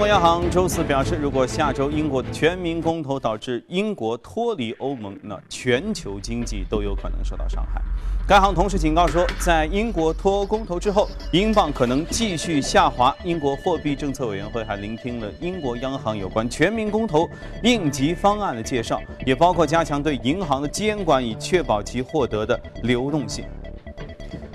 国央行周四表示，如果下周英国全民公投导致英国脱离欧盟，那全球经济都有可能受到伤害。该行同时警告说，在英国脱欧公投之后，英镑可能继续下滑。英国货币政策委员会还聆听了英国央行有关全民公投应急方案的介绍，也包括加强对银行的监管，以确保其获得的流动性。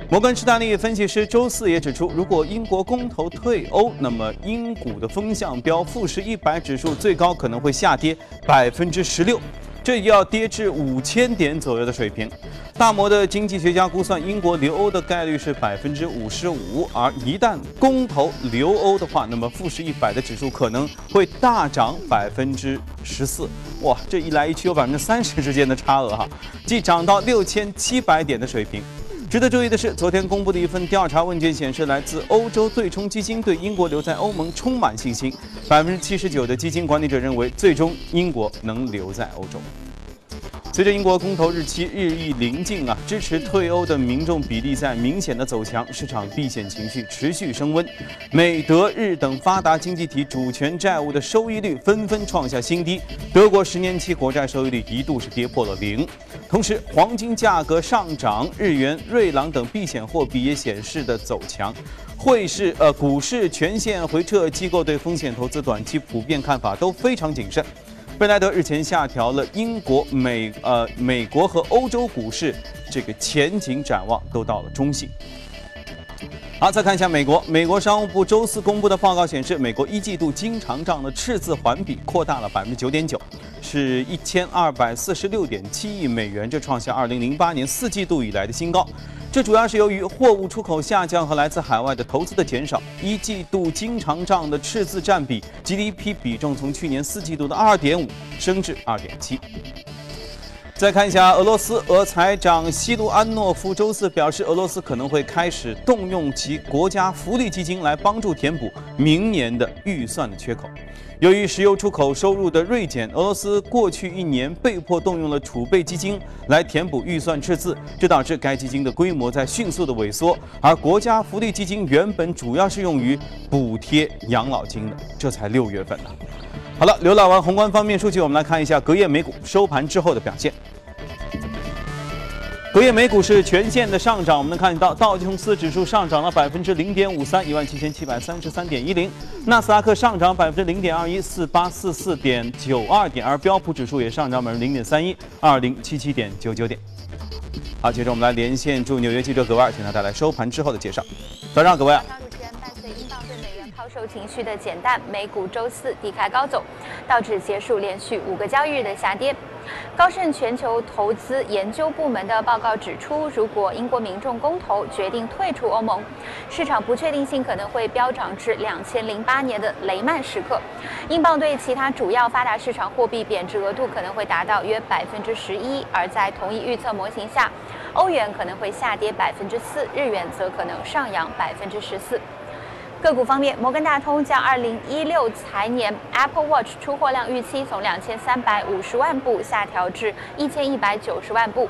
摩根士丹利分析师周四也指出，如果英国公投退欧，那么英股的风向标富时一百指数最高可能会下跌百分之十六，这要跌至五千点左右的水平。大摩的经济学家估算，英国留欧的概率是百分之五十五，而一旦公投留欧的话，那么富时一百的指数可能会大涨百分之十四。哇，这一来一去有百分之三十之间的差额哈，即涨到六千七百点的水平。值得注意的是，昨天公布的一份调查问卷显示，来自欧洲对冲基金对英国留在欧盟充满信心。百分之七十九的基金管理者认为，最终英国能留在欧洲。随着英国公投日期日益临近啊，支持退欧的民众比例在明显的走强，市场避险情绪持续升温。美、德、日等发达经济体主权债务的收益率纷纷创下新低，德国十年期国债收益率一度是跌破了零。同时，黄金价格上涨，日元、瑞郎等避险货币也显示的走强。汇市、呃，股市全线回撤，机构对风险投资短期普遍看法都非常谨慎。贝莱德日前下调了英国、美呃美国和欧洲股市这个前景展望，都到了中性。好，再看一下美国，美国商务部周四公布的报告显示，美国一季度经常账的赤字环比扩大了百分之九点九，是一千二百四十六点七亿美元，这创下二零零八年四季度以来的新高。这主要是由于货物出口下降和来自海外的投资的减少。一季度经常账的赤字占比 GDP 比重从去年四季度的二点五升至二点七。再看一下俄罗斯，俄财长西卢安诺夫周四表示，俄罗斯可能会开始动用其国家福利基金来帮助填补明年的预算的缺口。由于石油出口收入的锐减，俄罗斯过去一年被迫动用了储备基金来填补预算赤字，这导致该基金的规模在迅速的萎缩。而国家福利基金原本主要是用于补贴养老金的，这才六月份呢。好了，浏览完宏观方面数据，我们来看一下隔夜美股收盘之后的表现。隔夜美股是全线的上涨，我们能看到道琼斯指数上涨了百分之零点五三，一万七千七百三十三点一零；纳斯达克上涨百分之零点二一，四八四四点九二点；而标普指数也上涨百分之零点三一，二零七七点九九点。好，接着我们来连线驻纽约记者葛万，请他带来收盘之后的介绍。早上，各位。受情绪的减淡，美股周四低开高走，道指结束连续五个交易日的下跌。高盛全球投资研究部门的报告指出，如果英国民众公投决定退出欧盟，市场不确定性可能会飙涨至两千零八年的雷曼时刻。英镑对其他主要发达市场货币贬值额度可能会达到约百分之十一，而在同一预测模型下，欧元可能会下跌百分之四，日元则可能上扬百分之十四。个股方面，摩根大通将2016财年 Apple Watch 出货量预期从2350万部下调至1190万部，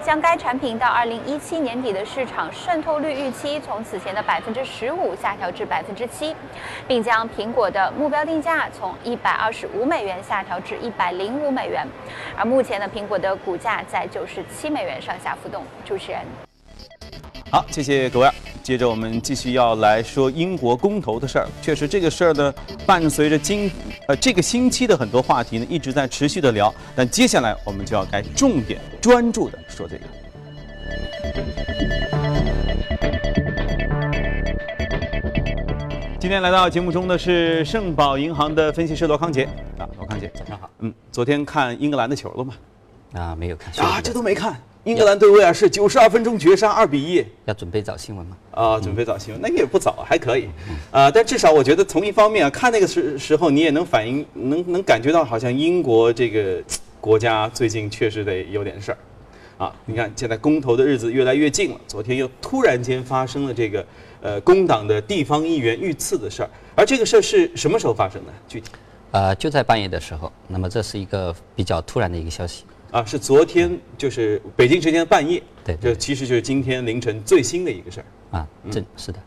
将该产品到2017年底的市场渗透率预期从此前的15%下调至7%，并将苹果的目标定价从125美元下调至105美元，而目前的苹果的股价在97美元上下浮动。主持人。好，谢谢各位。接着我们继续要来说英国公投的事儿。确实，这个事儿呢，伴随着今呃这个星期的很多话题呢，一直在持续的聊。但接下来我们就要该重点专注的说这个。今天来到节目中的是盛宝银行的分析师罗康杰啊，罗康杰，早上好。嗯，昨天看英格兰的球了吗？啊，没有看。啊，这都没看。英格兰对威尔士九十二分钟绝杀二比一，要准备找新闻吗？啊，准备找新闻，那个也不早，还可以，啊，但至少我觉得从一方面啊，看那个时时候，你也能反映，能能感觉到好像英国这个国家最近确实得有点事儿，啊，你看现在公投的日子越来越近了，昨天又突然间发生了这个呃工党的地方议员遇刺的事儿，而这个事儿是什么时候发生的？具体？呃，就在半夜的时候，那么这是一个比较突然的一个消息。啊，是昨天，就是北京时间半夜，对，这其实就是今天凌晨最新的一个事儿啊，这是的，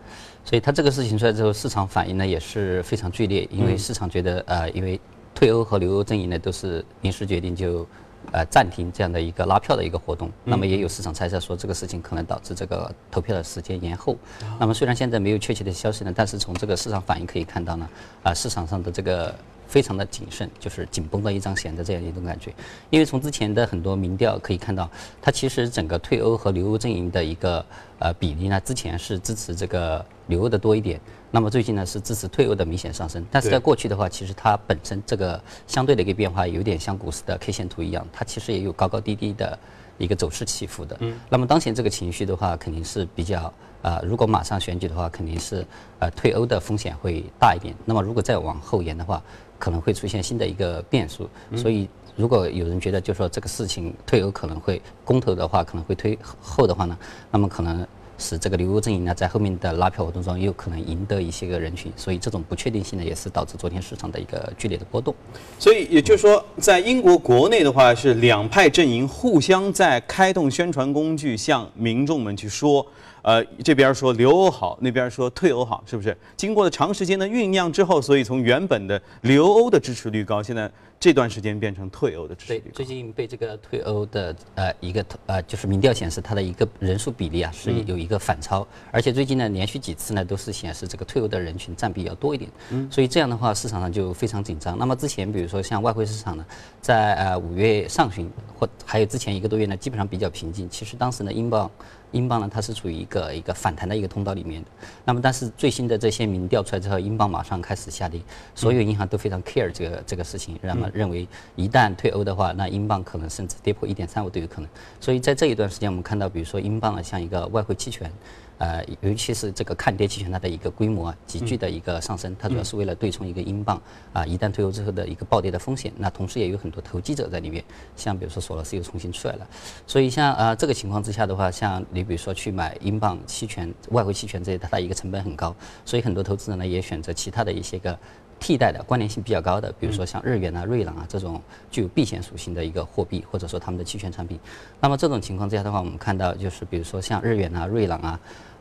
所以它这个事情出来之后，市场反应呢也是非常剧烈，因为市场觉得呃，因为退欧和留欧阵营呢都是临时决定就。呃，暂停这样的一个拉票的一个活动，那么也有市场猜测说这个事情可能导致这个投票的时间延后。那么虽然现在没有确切的消息呢，但是从这个市场反应可以看到呢，啊，市场上的这个非常的谨慎，就是紧绷的一张弦的这样一种感觉。因为从之前的很多民调可以看到，它其实整个退欧和留欧阵营的一个呃比例呢，之前是支持这个留欧的多一点。那么最近呢是支持退欧的明显上升，但是在过去的话，其实它本身这个相对的一个变化有点像股市的 K 线图一样，它其实也有高高低低的一个走势起伏的。嗯。那么当前这个情绪的话，肯定是比较啊，如果马上选举的话，肯定是呃退欧的风险会大一点。那么如果再往后延的话，可能会出现新的一个变数。所以如果有人觉得就说这个事情退欧可能会公投的话可能会推后的话呢，那么可能。使这个留欧阵营呢，在后面的拉票活动中，有可能赢得一些个人群，所以这种不确定性呢，也是导致昨天市场的一个剧烈的波动。所以也就是说，在英国国内的话，是两派阵营互相在开动宣传工具，向民众们去说。呃，这边说留欧好，那边说退欧好，是不是？经过了长时间的酝酿之后，所以从原本的留欧的支持率高，现在这段时间变成退欧的支持率高。最近被这个退欧的呃一个呃就是民调显示，它的一个人数比例啊是有一个反超，而且最近呢连续几次呢都是显示这个退欧的人群占比要多一点。嗯。所以这样的话，市场上就非常紧张。那么之前比如说像外汇市场呢，在呃五月上旬或还有之前一个多月呢，基本上比较平静。其实当时呢，英镑。英镑呢，它是处于一个一个反弹的一个通道里面的。那么，但是最新的这些民调出来之后，英镑马上开始下跌。所有银行都非常 care 这个这个事情，那么认为一旦退欧的话，那英镑可能甚至跌破一点三五都有可能。所以在这一段时间，我们看到，比如说英镑啊，像一个外汇期权。呃，尤其是这个看跌期权，它的一个规模啊，急剧的一个上升，它主要是为了对冲一个英镑啊，一旦退欧之后的一个暴跌的风险。那同时也有很多投机者在里面，像比如说索罗斯又重新出来了，所以像呃这个情况之下的话，像你比如说去买英镑期权、外汇期权这些，它的一个成本很高，所以很多投资人呢也选择其他的一些个替代的关联性比较高的，比如说像日元啊、瑞郎啊这种具有避险属性的一个货币，或者说他们的期权产品。那么这种情况之下的话，我们看到就是比如说像日元啊、瑞郎啊。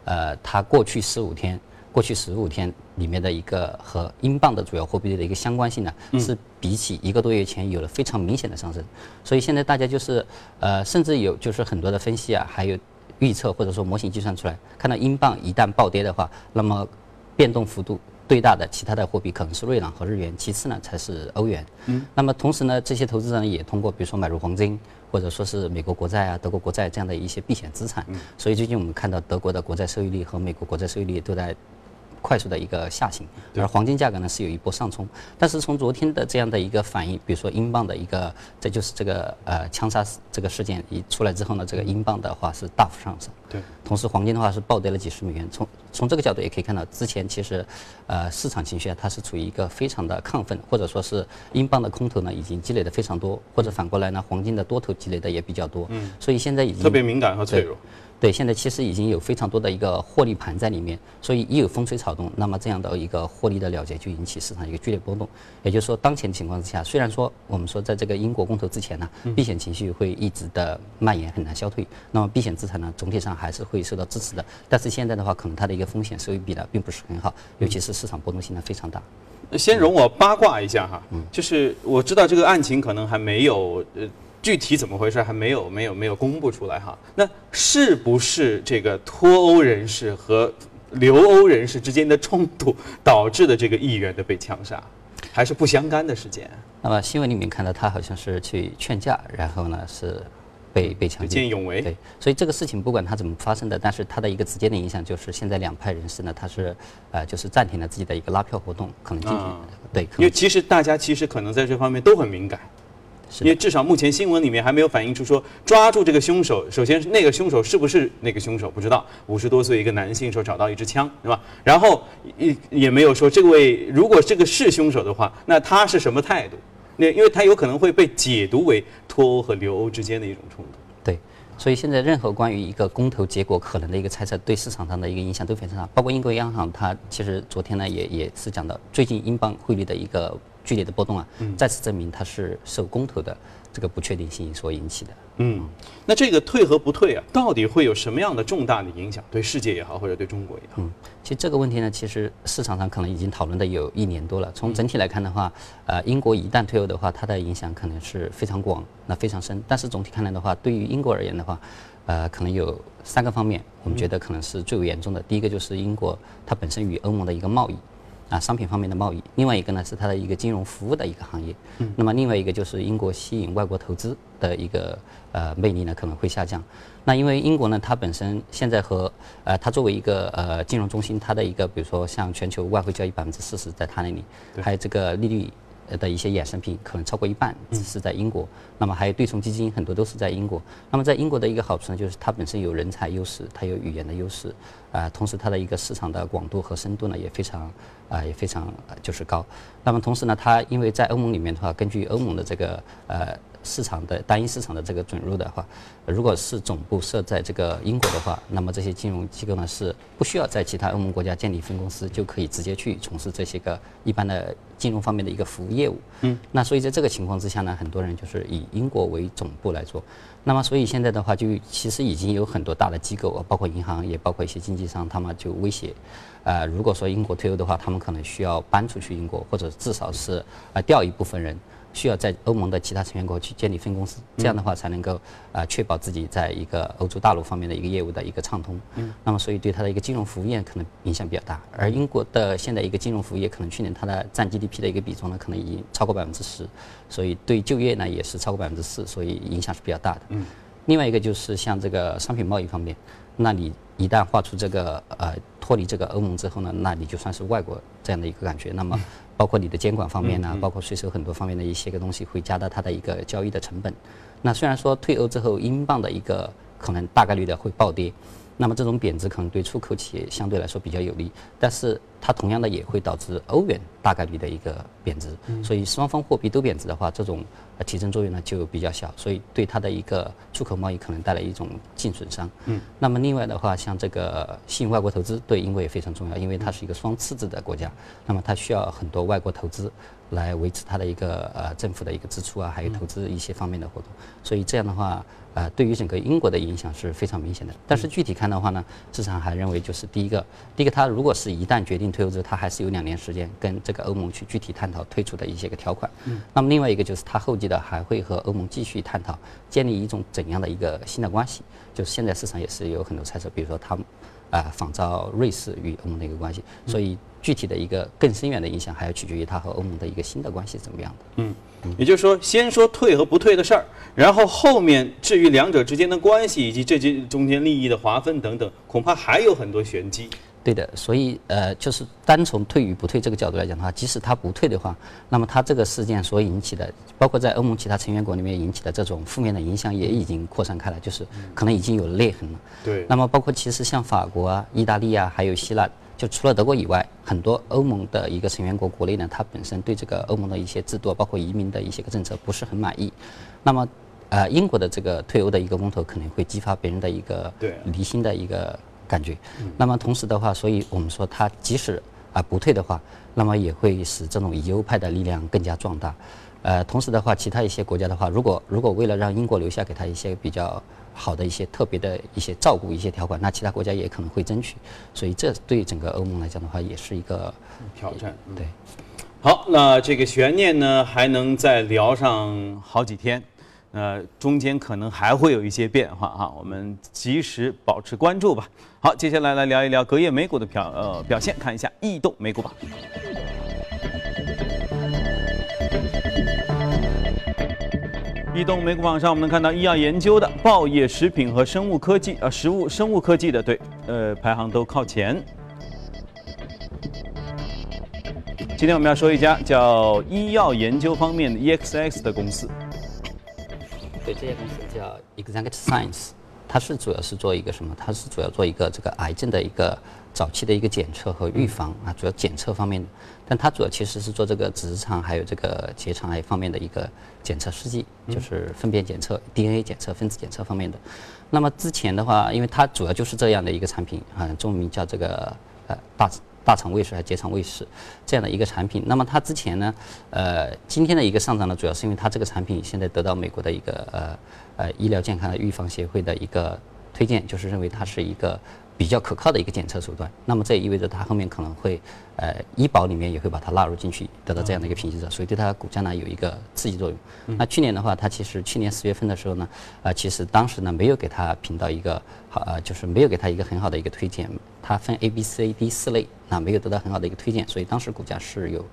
呃，它过去十五天，过去十五天里面的一个和英镑的主要货币的一个相关性呢，是比起一个多月前有了非常明显的上升。所以现在大家就是呃，甚至有就是很多的分析啊，还有预测或者说模型计算出来，看到英镑一旦暴跌的话，那么变动幅度最大的其他的货币可能是瑞郎和日元，其次呢才是欧元。嗯。那么同时呢，这些投资人也通过比如说买入黄金。或者说是美国国债啊、德国国债这样的一些避险资产，所以最近我们看到德国的国债收益率和美国国债收益率都在。快速的一个下行，而黄金价格呢是有一波上冲，但是从昨天的这样的一个反应，比如说英镑的一个，这就是这个呃枪杀这个事件一出来之后呢，这个英镑的话是大幅上升。对，同时黄金的话是暴跌了几十美元。从从这个角度也可以看到，之前其实呃市场情绪啊它是处于一个非常的亢奋，或者说是英镑的空头呢已经积累的非常多，或者反过来呢黄金的多头积累的也比较多。嗯，所以现在已经特别敏感和脆弱。对，现在其实已经有非常多的一个获利盘在里面，所以一有风吹草动，那么这样的一个获利的了结就引起市场一个剧烈波动。也就是说，当前情况之下，虽然说我们说在这个英国公投之前呢，避险情绪会一直的蔓延，很难消退，那么避险资产呢总体上还是会受到支持的。但是现在的话，可能它的一个风险收益比呢并不是很好，尤其是市场波动性呢非常大。先容我八卦一下哈，就是我知道这个案情可能还没有呃。具体怎么回事还没有没有没有公布出来哈？那是不是这个脱欧人士和留欧人士之间的冲突导致的这个议员的被枪杀，还是不相干的事件？那么新闻里面看到他好像是去劝架，然后呢是被被强奸，见义勇为。对，所以这个事情不管它怎么发生的，但是它的一个直接的影响就是现在两派人士呢，他是呃就是暂停了自己的一个拉票活动，可能今天对，因为其实大家其实可能在这方面都很敏感。因为至少目前新闻里面还没有反映出说抓住这个凶手，首先那个凶手是不是那个凶手不知道，五十多岁一个男性说找到一支枪，对吧？然后也也没有说这位如果这个是凶手的话，那他是什么态度？那因为他有可能会被解读为脱欧和留欧之间的一种冲突。对，所以现在任何关于一个公投结果可能的一个猜测，对市场上的一个影响都非常大。包括英国央行，它其实昨天呢也也是讲到最近英镑汇率的一个。剧烈的波动啊，再次证明它是受公投的这个不确定性所引起的。嗯，那这个退和不退啊，到底会有什么样的重大的影响？对世界也好，或者对中国也好？嗯，其实这个问题呢，其实市场上可能已经讨论的有一年多了。从整体来看的话，呃，英国一旦退欧的话，它的影响可能是非常广，那非常深。但是总体看来的话，对于英国而言的话，呃，可能有三个方面，我们觉得可能是最为严重的。第一个就是英国它本身与欧盟的一个贸易。啊，商品方面的贸易，另外一个呢是它的一个金融服务的一个行业，嗯，那么另外一个就是英国吸引外国投资的一个呃魅力呢可能会下降。那因为英国呢，它本身现在和呃它作为一个呃金融中心，它的一个比如说像全球外汇交易百分之四十在它那里，还有这个利率。的一些衍生品可能超过一半是在英国，那么还有对冲基金很多都是在英国。那么在英国的一个好处呢，就是它本身有人才优势，它有语言的优势，啊，同时它的一个市场的广度和深度呢也非常啊也非常就是高。那么同时呢，它因为在欧盟里面的话，根据欧盟的这个呃。市场的单一市场的这个准入的话，如果是总部设在这个英国的话，那么这些金融机构呢是不需要在其他欧盟国家建立分公司，就可以直接去从事这些个一般的金融方面的一个服务业务。嗯，那所以在这个情况之下呢，很多人就是以英国为总部来做。那么所以现在的话，就其实已经有很多大的机构，包括银行，也包括一些经纪商，他们就威胁，呃，如果说英国退欧的话，他们可能需要搬出去英国，或者至少是啊调一部分人。需要在欧盟的其他成员国去建立分公司，这样的话才能够啊确保自己在一个欧洲大陆方面的一个业务的一个畅通。嗯。那么，所以对它的一个金融服务业可能影响比较大。而英国的现在一个金融服务业，可能去年它的占 GDP 的一个比重呢，可能已经超过百分之十，所以对就业呢也是超过百分之四，所以影响是比较大的。嗯。另外一个就是像这个商品贸易方面，那你一旦划出这个呃脱离这个欧盟之后呢，那你就算是外国这样的一个感觉。那么。包括你的监管方面呢，包括税收很多方面的一些个东西，会加大它的一个交易的成本。那虽然说退欧之后，英镑的一个可能大概率的会暴跌。那么这种贬值可能对出口企业相对来说比较有利，但是它同样的也会导致欧元大概率的一个贬值，所以双方货币都贬值的话，这种提振作用呢就比较小，所以对它的一个出口贸易可能带来一种净损伤。嗯，那么另外的话，像这个吸引外国投资对英国也非常重要，因为它是一个双赤字的国家，那么它需要很多外国投资。来维持它的一个呃政府的一个支出啊，还有投资一些方面的活动，所以这样的话，呃，对于整个英国的影响是非常明显的。但是具体看的话呢，市场还认为就是第一个，第一个，它如果是一旦决定退欧之后，他还是有两年时间跟这个欧盟去具体探讨退出的一些个条款。嗯。那么另外一个就是他后期的还会和欧盟继续探讨建立一种怎样的一个新的关系，就是现在市场也是有很多猜测，比如说它。啊，仿照瑞士与欧盟的一个关系，所以具体的一个更深远的影响，还要取决于它和欧盟的一个新的关系怎么样的。嗯，也就是说，先说退和不退的事儿，然后后面至于两者之间的关系以及这些中间利益的划分等等，恐怕还有很多玄机。对的，所以呃，就是单从退与不退这个角度来讲的话，即使他不退的话，那么他这个事件所引起的，包括在欧盟其他成员国里面引起的这种负面的影响，也已经扩散开来，就是可能已经有裂痕了。对。那么包括其实像法国啊、意大利啊，还有希腊，就除了德国以外，很多欧盟的一个成员国国内呢，它本身对这个欧盟的一些制度，包括移民的一些个政策不是很满意。那么，呃，英国的这个退欧的一个公投可能会激发别人的一个离心的一个。感觉，那么同时的话，所以我们说它即使啊不退的话，那么也会使这种以欧派的力量更加壮大。呃，同时的话，其他一些国家的话，如果如果为了让英国留下给他一些比较好的一些特别的一些照顾一些条款，那其他国家也可能会争取。所以这对整个欧盟来讲的话，也是一个挑战。对，好，那这个悬念呢，还能再聊上好几天。呃，中间可能还会有一些变化哈，我们及时保持关注吧。好，接下来来聊一聊隔夜美股的表呃表现，看一下异动美股榜。异动美股榜上，我们能看到医药研究的、报业食品和生物科技呃食物生物科技的对呃排行都靠前。今天我们要说一家叫医药研究方面的 EXX 的公司。对，这家公司叫 Exact Science，它是主要是做一个什么？它是主要做一个这个癌症的一个早期的一个检测和预防啊，主要检测方面的。但它主要其实是做这个直肠还有这个结肠癌方面的一个检测试剂，就是粪便检测、DNA 检测、分子检测方面的。那么之前的话，因为它主要就是这样的一个产品啊，中文名叫这个呃大大厂卫士还是结肠胃食这样的一个产品。那么它之前呢，呃，今天的一个上涨呢，主要是因为它这个产品现在得到美国的一个呃呃医疗健康的预防协会的一个推荐，就是认为它是一个。比较可靠的一个检测手段，那么这也意味着它后面可能会，呃，医保里面也会把它纳入进去，得到这样的一个评级者，所以对它股价呢有一个刺激作用。那去年的话，它其实去年十月份的时候呢，呃，其实当时呢没有给它评到一个好，呃，就是没有给它一个很好的一个推荐，它分 A、B、C、D 四类，那没有得到很好的一个推荐，所以当时股价是有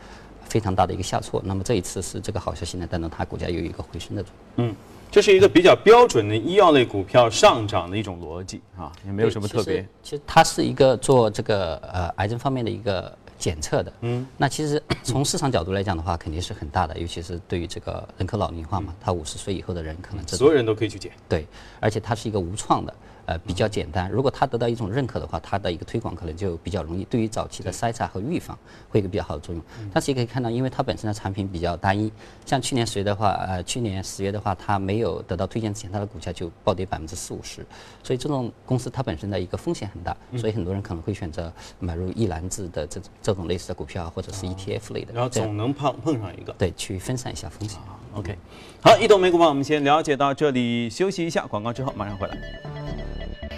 非常大的一个下挫。那么这一次是这个好消息呢，带动它股价有一个回升的作用。嗯。这是一个比较标准的医药类股票上涨的一种逻辑啊，也没有什么特别。其实它是一个做这个呃癌症方面的一个检测的。嗯。那其实 从市场角度来讲的话，肯定是很大的，尤其是对于这个人口老龄化嘛，他五十岁以后的人可能所有人都可以去检。对，而且它是一个无创的。呃，比较简单。如果它得到一种认可的话，它的一个推广可能就比较容易。对于早期的筛查和预防，会有一个比较好的作用。但是也可以看到，因为它本身的产品比较单一，像去年十月的话，呃，去年十月的话，它没有得到推荐之前，它的股价就暴跌百分之四五十。所以这种公司它本身的一个风险很大，所以很多人可能会选择买入一篮子的这这种类似的股票，或者是 ETF 类的。然后总能碰碰上一个。对，去分散一下风险。OK，好，一朵美股榜我们先了解到这里，休息一下，广告之后马上回来。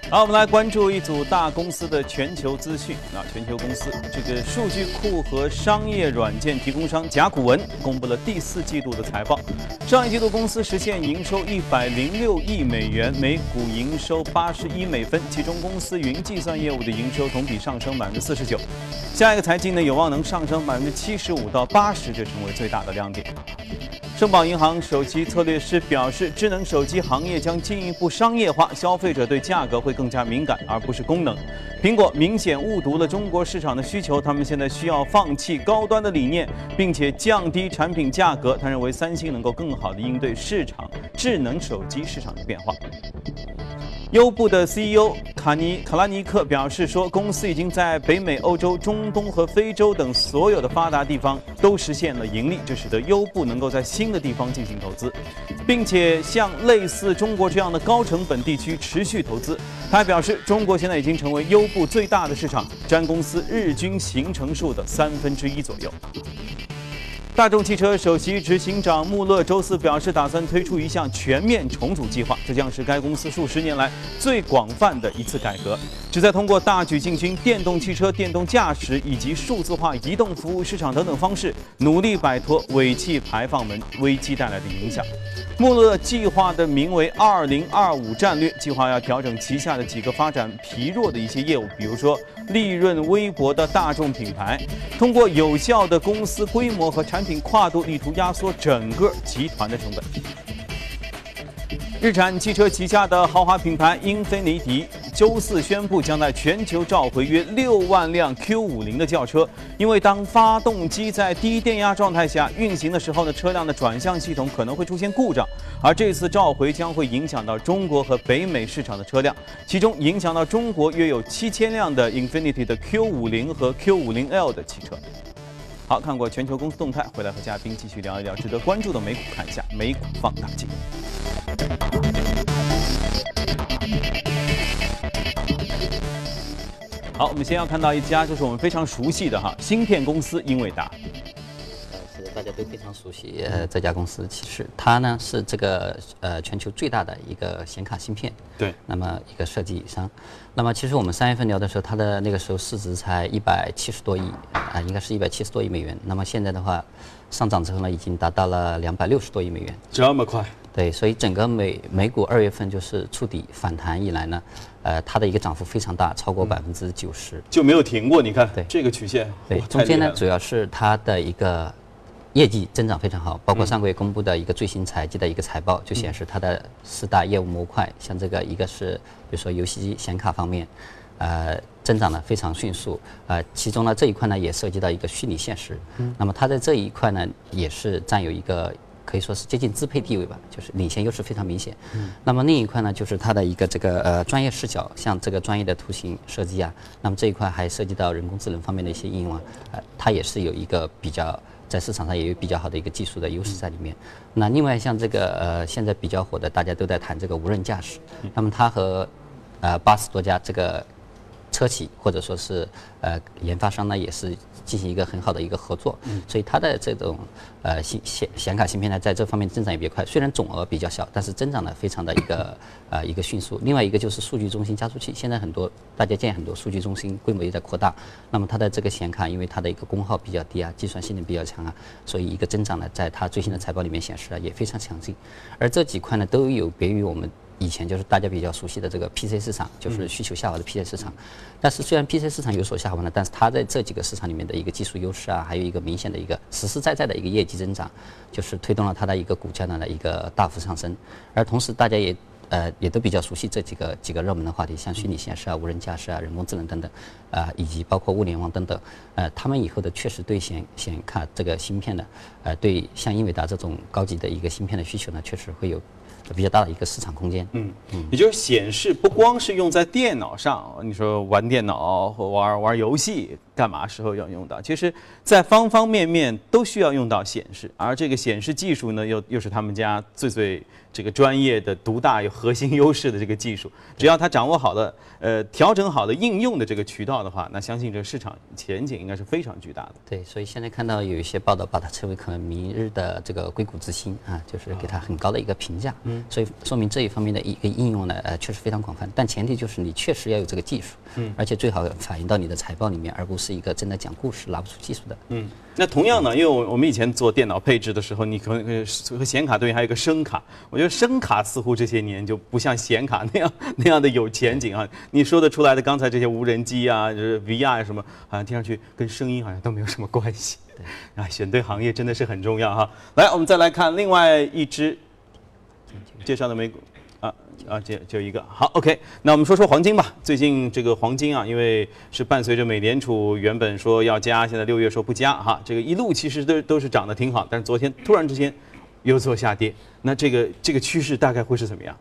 好，我们来关注一组大公司的全球资讯。那全球公司这个数据库和商业软件提供商甲骨文公布了第四季度的财报。上一季度公司实现营收一百零六亿美元，每股营收八十一美分，其中公司云计算业务的营收同比上升百分之四十九。下一个财季呢，有望能上升百分之七十五到八十，这成为最大的亮点。盛宝银行首席策略师表示，智能手机行业将进一步商业化，消费者对价格会更加敏感，而不是功能。苹果明显误读了中国市场的需求，他们现在需要放弃高端的理念，并且降低产品价格。他认为三星能够更好地应对市场智能手机市场的变化。优步的 CEO 卡尼卡拉尼克表示说，公司已经在北美、欧洲、中东和非洲等所有的发达地方都实现了盈利，这使得优步能够在新的地方进行投资，并且向类似中国这样的高成本地区持续投资。他还表示，中国现在已经成为优步最大的市场，占公司日均行程数的三分之一左右。大众汽车首席执行长穆勒周四表示，打算推出一项全面重组计划，这将是该公司数十年来最广泛的一次改革，旨在通过大举进军电动汽车、电动驾驶以及数字化移动服务市场等等方式，努力摆脱尾气排放门危机带来的影响。穆勒计划的名为“二零二五战略”，计划要调整旗下的几个发展疲弱的一些业务，比如说利润微薄的大众品牌，通过有效的公司规模和产品跨度，力图压缩整个集团的成本。日产汽车旗下的豪华品牌英菲尼迪周四宣布，将在全球召回约六万辆 Q50 的轿车，因为当发动机在低电压状态下运行的时候呢，车辆的转向系统可能会出现故障。而这次召回将会影响到中国和北美市场的车辆，其中影响到中国约有七千辆的 Infinity 的 Q50 和 Q50L 的汽车。好看过全球公司动态，回来和嘉宾继续聊一聊值得关注的美股，看一下美股放大镜。好，我们先要看到一家，就是我们非常熟悉的哈芯片公司英伟达。大家都非常熟悉，呃，这家公司其实它呢是这个呃全球最大的一个显卡芯片，对，那么一个设计商。那么其实我们三月份聊的时候，它的那个时候市值才一百七十多亿啊，应该是一百七十多亿美元。那么现在的话，上涨之后呢，已经达到了两百六十多亿美元。这么快？对，所以整个美美股二月份就是触底反弹以来呢，呃，它的一个涨幅非常大，超过百分之九十，就没有停过。你看，对这个曲线，对，中间呢主要是它的一个。业绩增长非常好，包括上个月公布的一个最新财季的一个财报，就显示它的四大业务模块，像这个一个是比如说游戏机显卡方面，呃，增长的非常迅速，呃，其中呢这一块呢也涉及到一个虚拟现实，那么它在这一块呢也是占有一个可以说是接近支配地位吧，就是领先优势非常明显。那么另一块呢就是它的一个这个呃专业视角，像这个专业的图形设计啊，那么这一块还涉及到人工智能方面的一些应用啊，呃，它也是有一个比较。在市场上也有比较好的一个技术的优势在里面。那另外像这个呃，现在比较火的，大家都在谈这个无人驾驶。那么它和呃八十多家这个车企或者说是呃研发商呢，也是进行一个很好的一个合作。嗯。所以它的这种呃芯显显卡芯片呢，在这方面增长也比较快。虽然总额比较小，但是增长呢非常的一个呃一个迅速。另外一个就是数据中心加速器，现在很多大家见很多数据中心，规模也在扩大。那么它的这个显卡，因为它的一个功耗比较低啊，计算性能比较强啊，所以一个增长呢，在它最新的财报里面显示啊，也非常强劲。而这几块呢，都有别于我们。以前就是大家比较熟悉的这个 PC 市场，就是需求下滑的 PC 市场。但是虽然 PC 市场有所下滑呢，但是它在这几个市场里面的一个技术优势啊，还有一个明显的一个实实在在的一个业绩增长，就是推动了它的一个股价呢的一个大幅上升。而同时，大家也呃也都比较熟悉这几个几个热门的话题，像虚拟现实啊、无人驾驶啊、人工智能等等，啊以及包括物联网等等，呃，他们以后的确实对显显卡这个芯片的，呃，对像英伟达这种高级的一个芯片的需求呢，确实会有。比较大的一个市场空间。嗯，也就是显示不光是用在电脑上，你说玩电脑或玩玩游戏。干嘛时候要用到？其实，在方方面面都需要用到显示，而这个显示技术呢，又又是他们家最最这个专业的、独大有核心优势的这个技术。只要他掌握好了，呃，调整好了应用的这个渠道的话，那相信这个市场前景应该是非常巨大的。对，所以现在看到有一些报道，把它称为可能明日的这个硅谷之星啊，就是给它很高的一个评价。嗯，所以说明这一方面的一个应用呢，呃，确实非常广泛。但前提就是你确实要有这个技术，嗯，而且最好反映到你的财报里面，而不是。一个正在讲故事拿不出技术的。嗯，那同样呢，因为我我们以前做电脑配置的时候，你可能和显卡对应还有一个声卡。我觉得声卡似乎这些年就不像显卡那样 那样的有前景啊。你说得出来的刚才这些无人机啊，就是 VR 什么，好像听上去跟声音好像都没有什么关系。对，啊，选对行业真的是很重要哈。来，我们再来看另外一只介绍的美股。啊，就就一个好，OK。那我们说说黄金吧。最近这个黄金啊，因为是伴随着美联储原本说要加，现在六月说不加哈，这个一路其实都都是涨得挺好，但是昨天突然之间有所下跌。那这个这个趋势大概会是怎么样？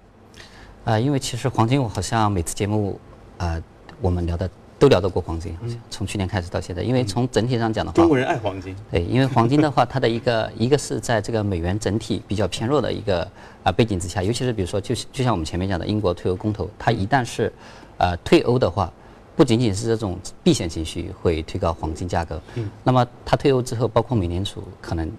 啊，因为其实黄金我好像每次节目啊，我们聊的。都聊到过黄金，从去年开始到现在，因为从整体上讲的话，中国人爱黄金。对，因为黄金的话，它的一个 一个是在这个美元整体比较偏弱的一个啊背景之下，尤其是比如说，就就像我们前面讲的英国退欧公投，它一旦是呃退欧的话，不仅仅是这种避险情绪会推高黄金价格，嗯，那么它退欧之后，包括美联储可能。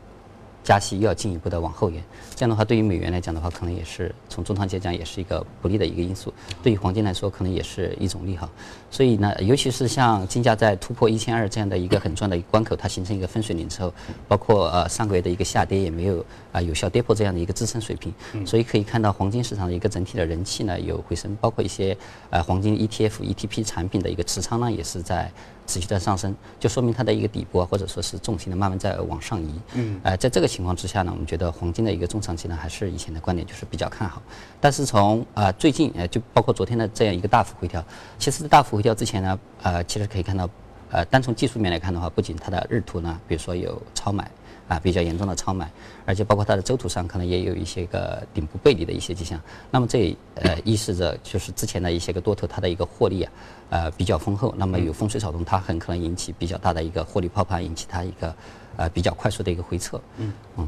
加息又要进一步的往后延，这样的话对于美元来讲的话，可能也是从中长期讲也是一个不利的一个因素。对于黄金来说，可能也是一种利好。所以呢，尤其是像金价在突破一千二这样的一个很重要的一个关口，它形成一个分水岭之后，包括呃上个月的一个下跌也没有啊有效跌破这样的一个支撑水平。所以可以看到黄金市场的一个整体的人气呢有回升，包括一些呃黄金 ETF、ETP 产品的一个持仓呢也是在。持续在上升，就说明它的一个底部啊，或者说是重心呢慢慢在往上移。嗯，呃，在这个情况之下呢，我们觉得黄金的一个中长期呢，还是以前的观点，就是比较看好。但是从啊最近呃，就包括昨天的这样一个大幅回调，其实大幅回调之前呢，呃，其实可以看到，呃，单从技术面来看的话，不仅它的日图呢，比如说有超买。啊，比较严重的超买，而且包括它的周图上可能也有一些个顶部背离的一些迹象。那么这呃预示着就是之前的一些个多头它的一个获利啊，呃比较丰厚。那么有风吹草动，它很可能引起比较大的一个获利泡盘，引起它一个呃比较快速的一个回撤。嗯嗯。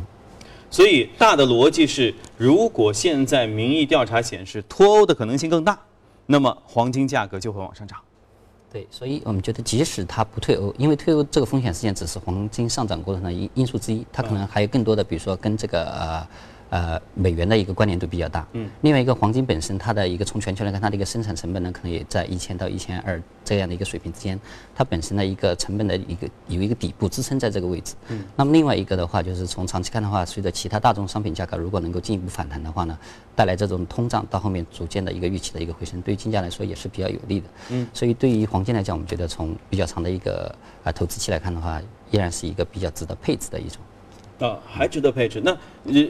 所以大的逻辑是，如果现在民意调查显示脱欧的可能性更大，那么黄金价格就会往上涨。对，所以我们觉得，即使它不退欧，因为退欧这个风险事件只是黄金上涨过程的因因素之一，它可能还有更多的，比如说跟这个呃。呃，美元的一个关联度比较大。嗯。另外一个，黄金本身它的一个从全球来看，它的一个生产成本呢，可能也在一千到一千二这样的一个水平之间。它本身的一个成本的一个有一个底部支撑在这个位置。嗯。那么另外一个的话，就是从长期看的话，随着其他大宗商品价格如果能够进一步反弹的话呢，带来这种通胀到后面逐渐的一个预期的一个回升，对于金价来说也是比较有利的。嗯。所以对于黄金来讲，我们觉得从比较长的一个啊投资期来看的话，依然是一个比较值得配置的一种。啊，还值得配置。那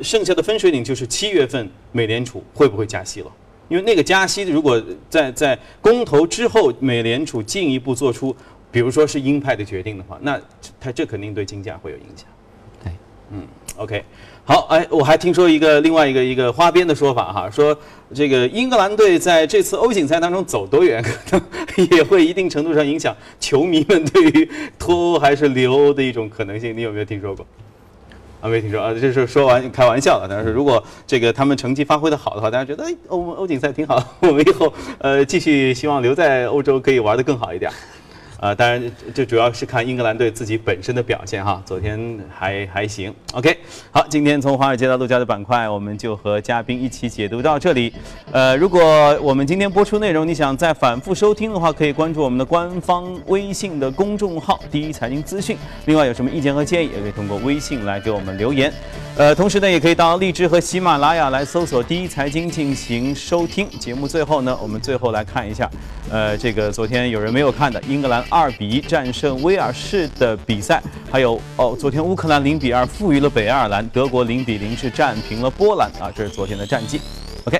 剩下的分水岭就是七月份美联储会不会加息了？因为那个加息，如果在在公投之后，美联储进一步做出，比如说是鹰派的决定的话，那它这肯定对金价会有影响。对，嗯，OK，好，哎，我还听说一个另外一个一个花边的说法哈，说这个英格兰队在这次欧锦赛当中走多远，可能 也会一定程度上影响球迷们对于 脱欧还是留欧的一种可能性。你有没有听说过？啊，没听说啊，这是说完开玩笑的。但是如果这个他们成绩发挥的好的话，大家觉得哎，欧欧锦赛挺好，我们以后呃继续希望留在欧洲可以玩的更好一点。啊，当然这主要是看英格兰队自己本身的表现哈。昨天还还行，OK。好，今天从华尔街到陆家的板块，我们就和嘉宾一起解读到这里。呃，如果我们今天播出内容你想再反复收听的话，可以关注我们的官方微信的公众号“第一财经资讯”。另外有什么意见和建议，也可以通过微信来给我们留言。呃，同时呢，也可以到荔枝和喜马拉雅来搜索“第一财经”进行收听。节目最后呢，我们最后来看一下，呃，这个昨天有人没有看的英格兰。二比一战胜威尔士的比赛，还有哦，昨天乌克兰零比二负于了北爱尔兰，德国零比零是战平了波兰啊，这是昨天的战绩。OK。